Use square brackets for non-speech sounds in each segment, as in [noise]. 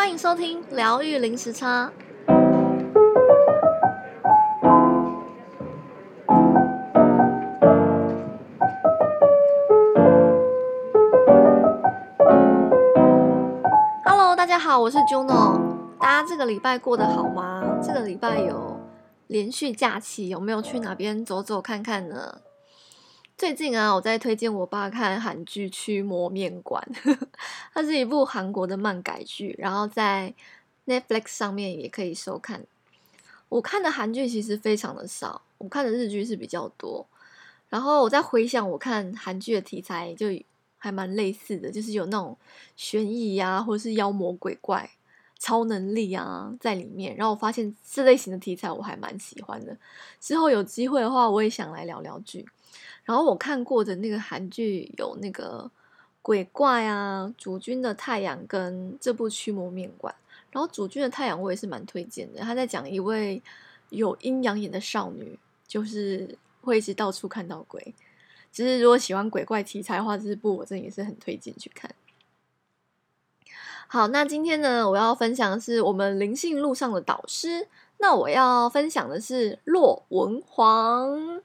欢迎收听疗愈零时差。Hello，大家好，我是 Juno。大家这个礼拜过得好吗？这个礼拜有连续假期，有没有去哪边走走看看呢？最近啊，我在推荐我爸看韩剧《驱魔面馆》，它是一部韩国的漫改剧，然后在 Netflix 上面也可以收看。我看的韩剧其实非常的少，我看的日剧是比较多。然后我在回想我看韩剧的题材，就还蛮类似的，就是有那种悬疑呀，或者是妖魔鬼怪、超能力啊在里面。然后我发现这类型的题材我还蛮喜欢的。之后有机会的话，我也想来聊聊剧。然后我看过的那个韩剧有那个鬼怪啊，主君的太阳跟这部驱魔面馆。然后主君的太阳我也是蛮推荐的，他在讲一位有阴阳眼的少女，就是会一直到处看到鬼。其实如果喜欢鬼怪题材的话，这部我真的也是很推荐去看。好，那今天呢，我要分享的是我们灵性路上的导师。那我要分享的是骆文黄。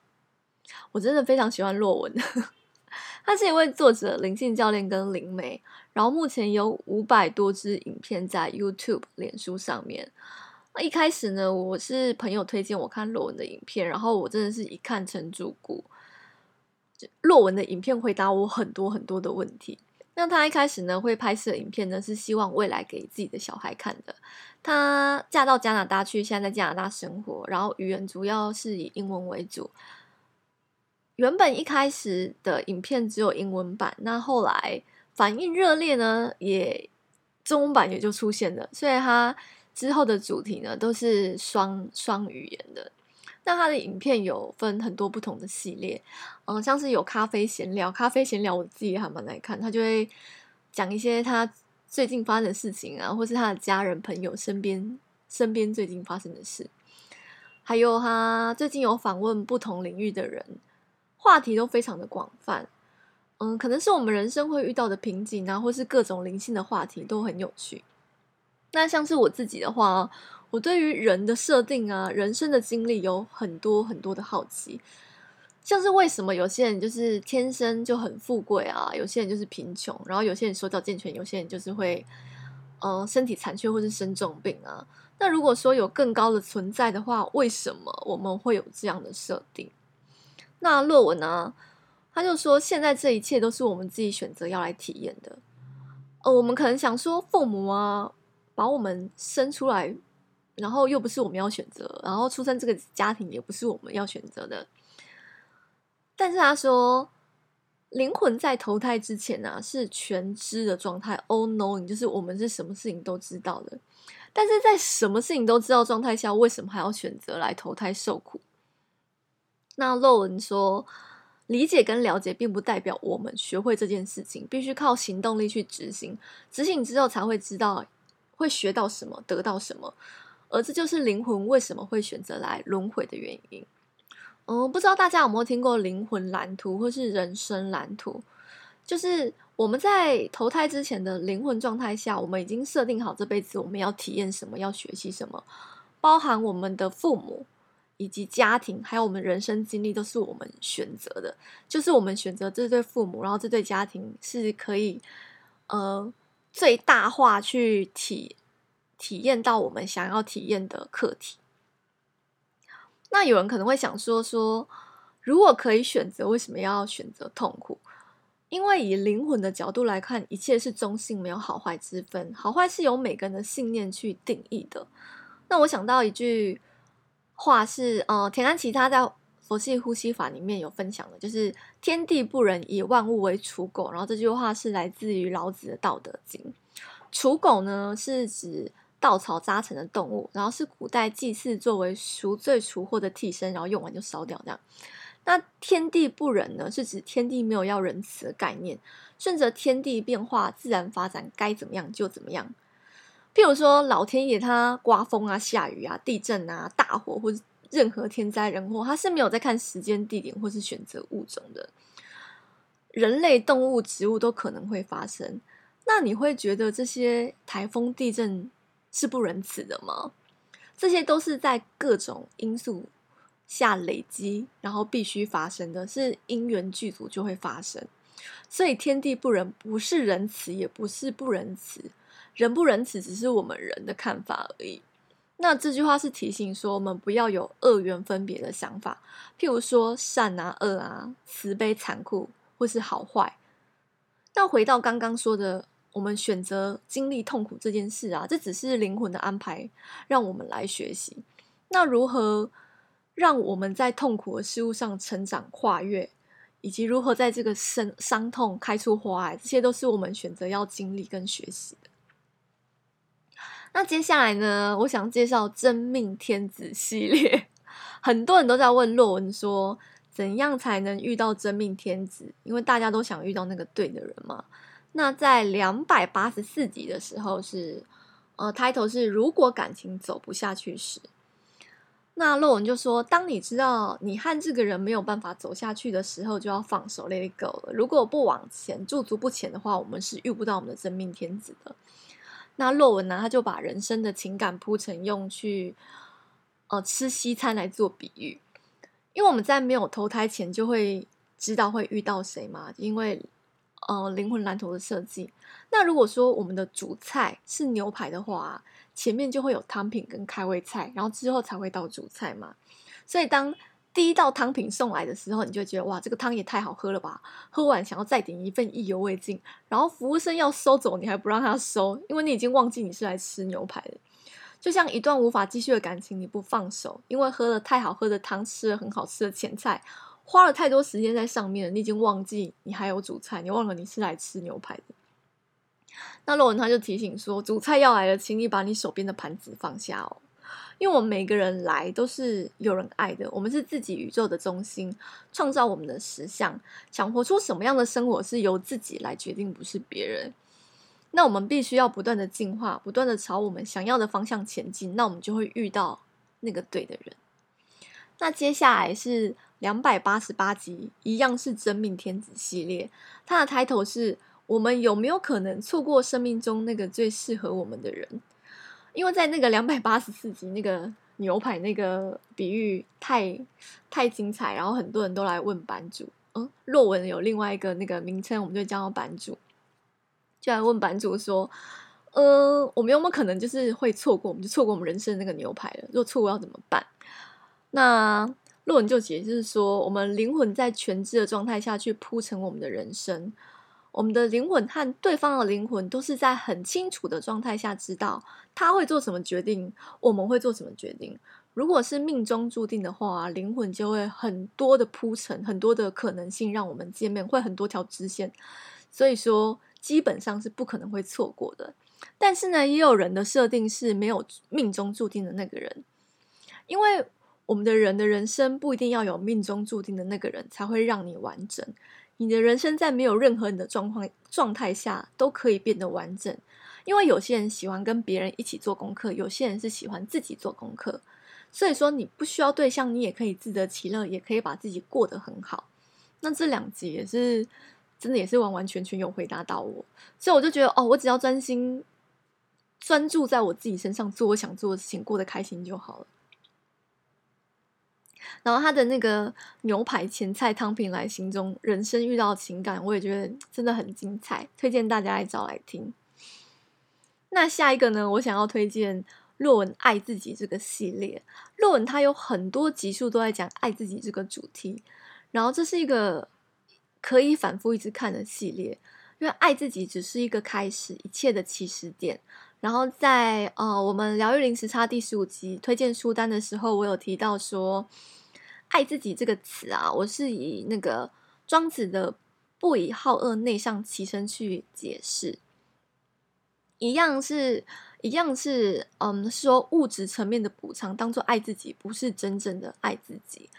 我真的非常喜欢骆文，他是一位作者、灵性教练跟灵媒，然后目前有五百多支影片在 YouTube、脸书上面。一开始呢，我是朋友推荐我看骆文的影片，然后我真的是一看成主顾。骆文的影片回答我很多很多的问题。那他一开始呢，会拍摄影片呢，是希望未来给自己的小孩看的。他嫁到加拿大去，现在在加拿大生活，然后语言主要是以英文为主。原本一开始的影片只有英文版，那后来反应热烈呢，也中文版也就出现了。所以他之后的主题呢，都是双双语言的。那他的影片有分很多不同的系列，嗯，像是有咖啡闲聊，咖啡闲聊我自己还蛮爱看。他就会讲一些他最近发生的事情啊，或是他的家人朋友身边身边最近发生的事，还有他最近有访问不同领域的人。话题都非常的广泛，嗯，可能是我们人生会遇到的瓶颈啊，或是各种灵性的话题都很有趣。那像是我自己的话，我对于人的设定啊，人生的经历有很多很多的好奇，像是为什么有些人就是天生就很富贵啊，有些人就是贫穷，然后有些人手脚健全，有些人就是会，嗯，身体残缺或是生重病啊。那如果说有更高的存在的话，为什么我们会有这样的设定？那论文呢？他就说，现在这一切都是我们自己选择要来体验的。呃，我们可能想说，父母啊，把我们生出来，然后又不是我们要选择，然后出生这个家庭也不是我们要选择的。但是他说，灵魂在投胎之前呢，是全知的状态，all knowing，就是我们是什么事情都知道的。但是在什么事情都知道状态下，为什么还要选择来投胎受苦？那骆文说，理解跟了解并不代表我们学会这件事情，必须靠行动力去执行。执行之后才会知道会学到什么，得到什么。而这就是灵魂为什么会选择来轮回的原因。嗯，不知道大家有没有听过灵魂蓝图或是人生蓝图？就是我们在投胎之前的灵魂状态下，我们已经设定好这辈子我们要体验什么，要学习什么，包含我们的父母。以及家庭，还有我们人生经历，都是我们选择的。就是我们选择这对父母，然后这对家庭是可以，呃，最大化去体体验到我们想要体验的课题。那有人可能会想说说，如果可以选择，为什么要选择痛苦？因为以灵魂的角度来看，一切是中性，没有好坏之分。好坏是由每个人的信念去定义的。那我想到一句。话是，呃，田安琪他在佛系呼吸法里面有分享的，就是“天地不仁，以万物为刍狗”。然后这句话是来自于老子的《道德经》。刍狗呢，是指稻草扎成的动物，然后是古代祭祀作为赎罪除祸的替身，然后用完就烧掉这样。那“天地不仁”呢，是指天地没有要仁慈的概念，顺着天地变化、自然发展，该怎么样就怎么样。譬如说，老天爷他刮风啊、下雨啊、地震啊、大火或者任何天灾人祸，他是没有在看时间、地点或是选择物种的。人类、动物、植物都可能会发生，那你会觉得这些台风、地震是不仁慈的吗？这些都是在各种因素下累积，然后必须发生的，是因缘具足就会发生。所以天地不仁，不是仁慈，也不是不仁慈，仁不仁慈只是我们人的看法而已。那这句话是提醒说，我们不要有二元分别的想法，譬如说善啊、恶啊、慈悲、残酷，或是好坏。那回到刚刚说的，我们选择经历痛苦这件事啊，这只是灵魂的安排，让我们来学习。那如何让我们在痛苦的事物上成长、跨越，以及如何在这个伤伤痛开出花来，这些都是我们选择要经历跟学习。那接下来呢，我想介绍真命天子 [laughs] 系列。很多人都在问洛文说，怎样才能遇到真命天子？因为大家都想遇到那个对的人嘛。那在两百八十四集的时候是，呃，title 是如果感情走不下去时，那洛文就说，当你知道你和这个人没有办法走下去的时候，就要放手 let go 了。如果不往前，驻足不前的话，我们是遇不到我们的真命天子的。那洛文呢？他就把人生的情感铺成用去，呃，吃西餐来做比喻，因为我们在没有投胎前就会知道会遇到谁嘛，因为呃灵魂蓝图的设计。那如果说我们的主菜是牛排的话，前面就会有汤品跟开胃菜，然后之后才会到主菜嘛，所以当。第一道汤品送来的时候，你就觉得哇，这个汤也太好喝了吧！喝完想要再点一份，意犹未尽。然后服务生要收走，你还不让他收，因为你已经忘记你是来吃牛排的。就像一段无法继续的感情，你不放手，因为喝了太好喝的汤，吃了很好吃的前菜，花了太多时间在上面，你已经忘记你还有主菜，你忘了你是来吃牛排的。那洛文他就提醒说，主菜要来了，请你把你手边的盘子放下哦。因为我们每个人来都是有人爱的，我们是自己宇宙的中心，创造我们的实相，想活出什么样的生活是由自己来决定，不是别人。那我们必须要不断的进化，不断的朝我们想要的方向前进，那我们就会遇到那个对的人。那接下来是两百八十八集，一样是真命天子系列，它的 title 是我们有没有可能错过生命中那个最适合我们的人？因为在那个两百八十四集那个牛排那个比喻太太精彩，然后很多人都来问版主，嗯，若文有另外一个那个名称，我们就叫版主，就来问版主说，呃，我们有没有可能就是会错过，我们就错过我们人生那个牛排了？如果错过要怎么办？那若文就解释说，我们灵魂在全知的状态下去铺陈我们的人生。我们的灵魂和对方的灵魂都是在很清楚的状态下知道他会做什么决定，我们会做什么决定。如果是命中注定的话，灵魂就会很多的铺陈，很多的可能性让我们见面，会很多条支线。所以说，基本上是不可能会错过的。但是呢，也有人的设定是没有命中注定的那个人，因为我们的人的人生不一定要有命中注定的那个人才会让你完整。你的人生在没有任何你的状况状态下都可以变得完整，因为有些人喜欢跟别人一起做功课，有些人是喜欢自己做功课。所以说你不需要对象，你也可以自得其乐，也可以把自己过得很好。那这两集也是真的，也是完完全全有回答到我，所以我就觉得哦，我只要专心专注在我自己身上，做我想做的事情，过得开心就好了。然后他的那个牛排前菜汤品来形容人生遇到情感，我也觉得真的很精彩，推荐大家来找来听。那下一个呢，我想要推荐若文爱自己这个系列。若文他有很多集数都在讲爱自己这个主题，然后这是一个可以反复一直看的系列，因为爱自己只是一个开始，一切的起始点。然后在呃我们疗愈零时差第十五集推荐书单的时候，我有提到说。爱自己这个词啊，我是以那个庄子的“不以好恶内向其身”去解释，一样是，一样是，嗯，说物质层面的补偿当做爱自己，不是真正的爱自己。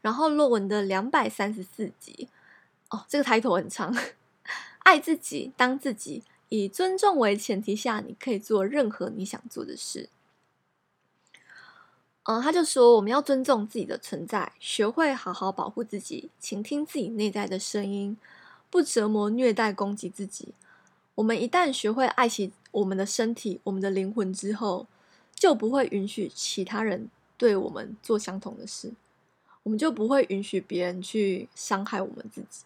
然后洛文的两百三十四集，哦，这个抬头很长，[laughs] 爱自己，当自己，以尊重为前提下，你可以做任何你想做的事。嗯，他就说我们要尊重自己的存在，学会好好保护自己，倾听自己内在的声音，不折磨、虐待、攻击自己。我们一旦学会爱惜我们的身体、我们的灵魂之后，就不会允许其他人对我们做相同的事，我们就不会允许别人去伤害我们自己。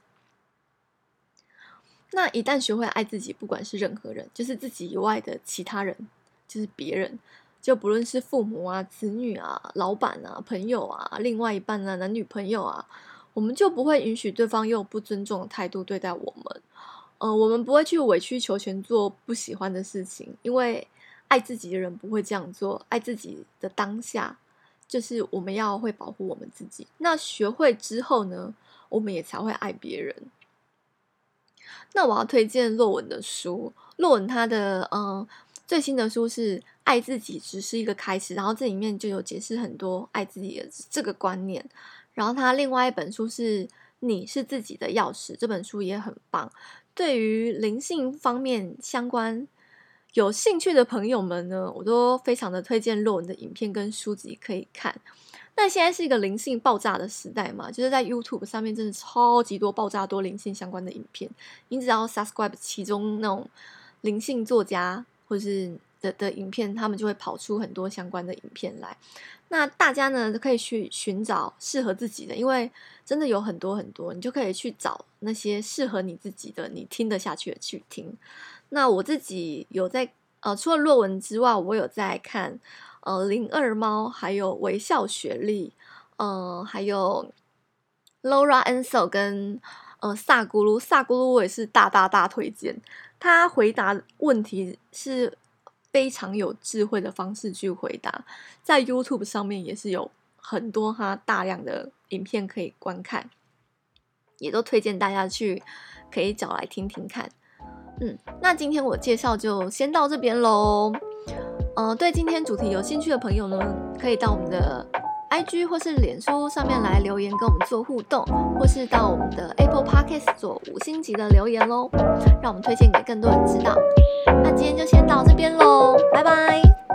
那一旦学会爱自己，不管是任何人，就是自己以外的其他人，就是别人，就不论是父母啊、子女啊、老板啊、朋友啊、另外一半啊、男女朋友啊，我们就不会允许对方用不尊重的态度对待我们。呃，我们不会去委曲求全做不喜欢的事情，因为爱自己的人不会这样做。爱自己的当下，就是我们要会保护我们自己。那学会之后呢，我们也才会爱别人。那我要推荐洛文的书，洛文他的嗯、最新的书是《爱自己只是一个开始》，然后这里面就有解释很多爱自己的这个观念。然后他另外一本书是《你是自己的钥匙》，这本书也很棒。对于灵性方面相关有兴趣的朋友们呢，我都非常的推荐洛文的影片跟书籍可以看。那现在是一个灵性爆炸的时代嘛，就是在 YouTube 上面真的超级多爆炸多灵性相关的影片，你只要 subscribe 其中那种灵性作家或者是的的影片，他们就会跑出很多相关的影片来。那大家呢可以去寻找适合自己的，因为真的有很多很多，你就可以去找那些适合你自己的，你听得下去的去听。那我自己有在呃，除了论文之外，我有在看。呃，零二猫，还有微笑雪莉，呃，还有 Laura Ansel 跟呃萨咕噜，萨咕噜我也是大大大推荐。他回答问题是非常有智慧的方式去回答，在 YouTube 上面也是有很多他大量的影片可以观看，也都推荐大家去可以找来听听看。嗯，那今天我介绍就先到这边喽。呃，对今天主题有兴趣的朋友呢，可以到我们的 IG 或是脸书上面来留言跟我们做互动，或是到我们的 Apple Podcast 做五星级的留言喽，让我们推荐给更多人知道。那今天就先到这边喽，拜拜。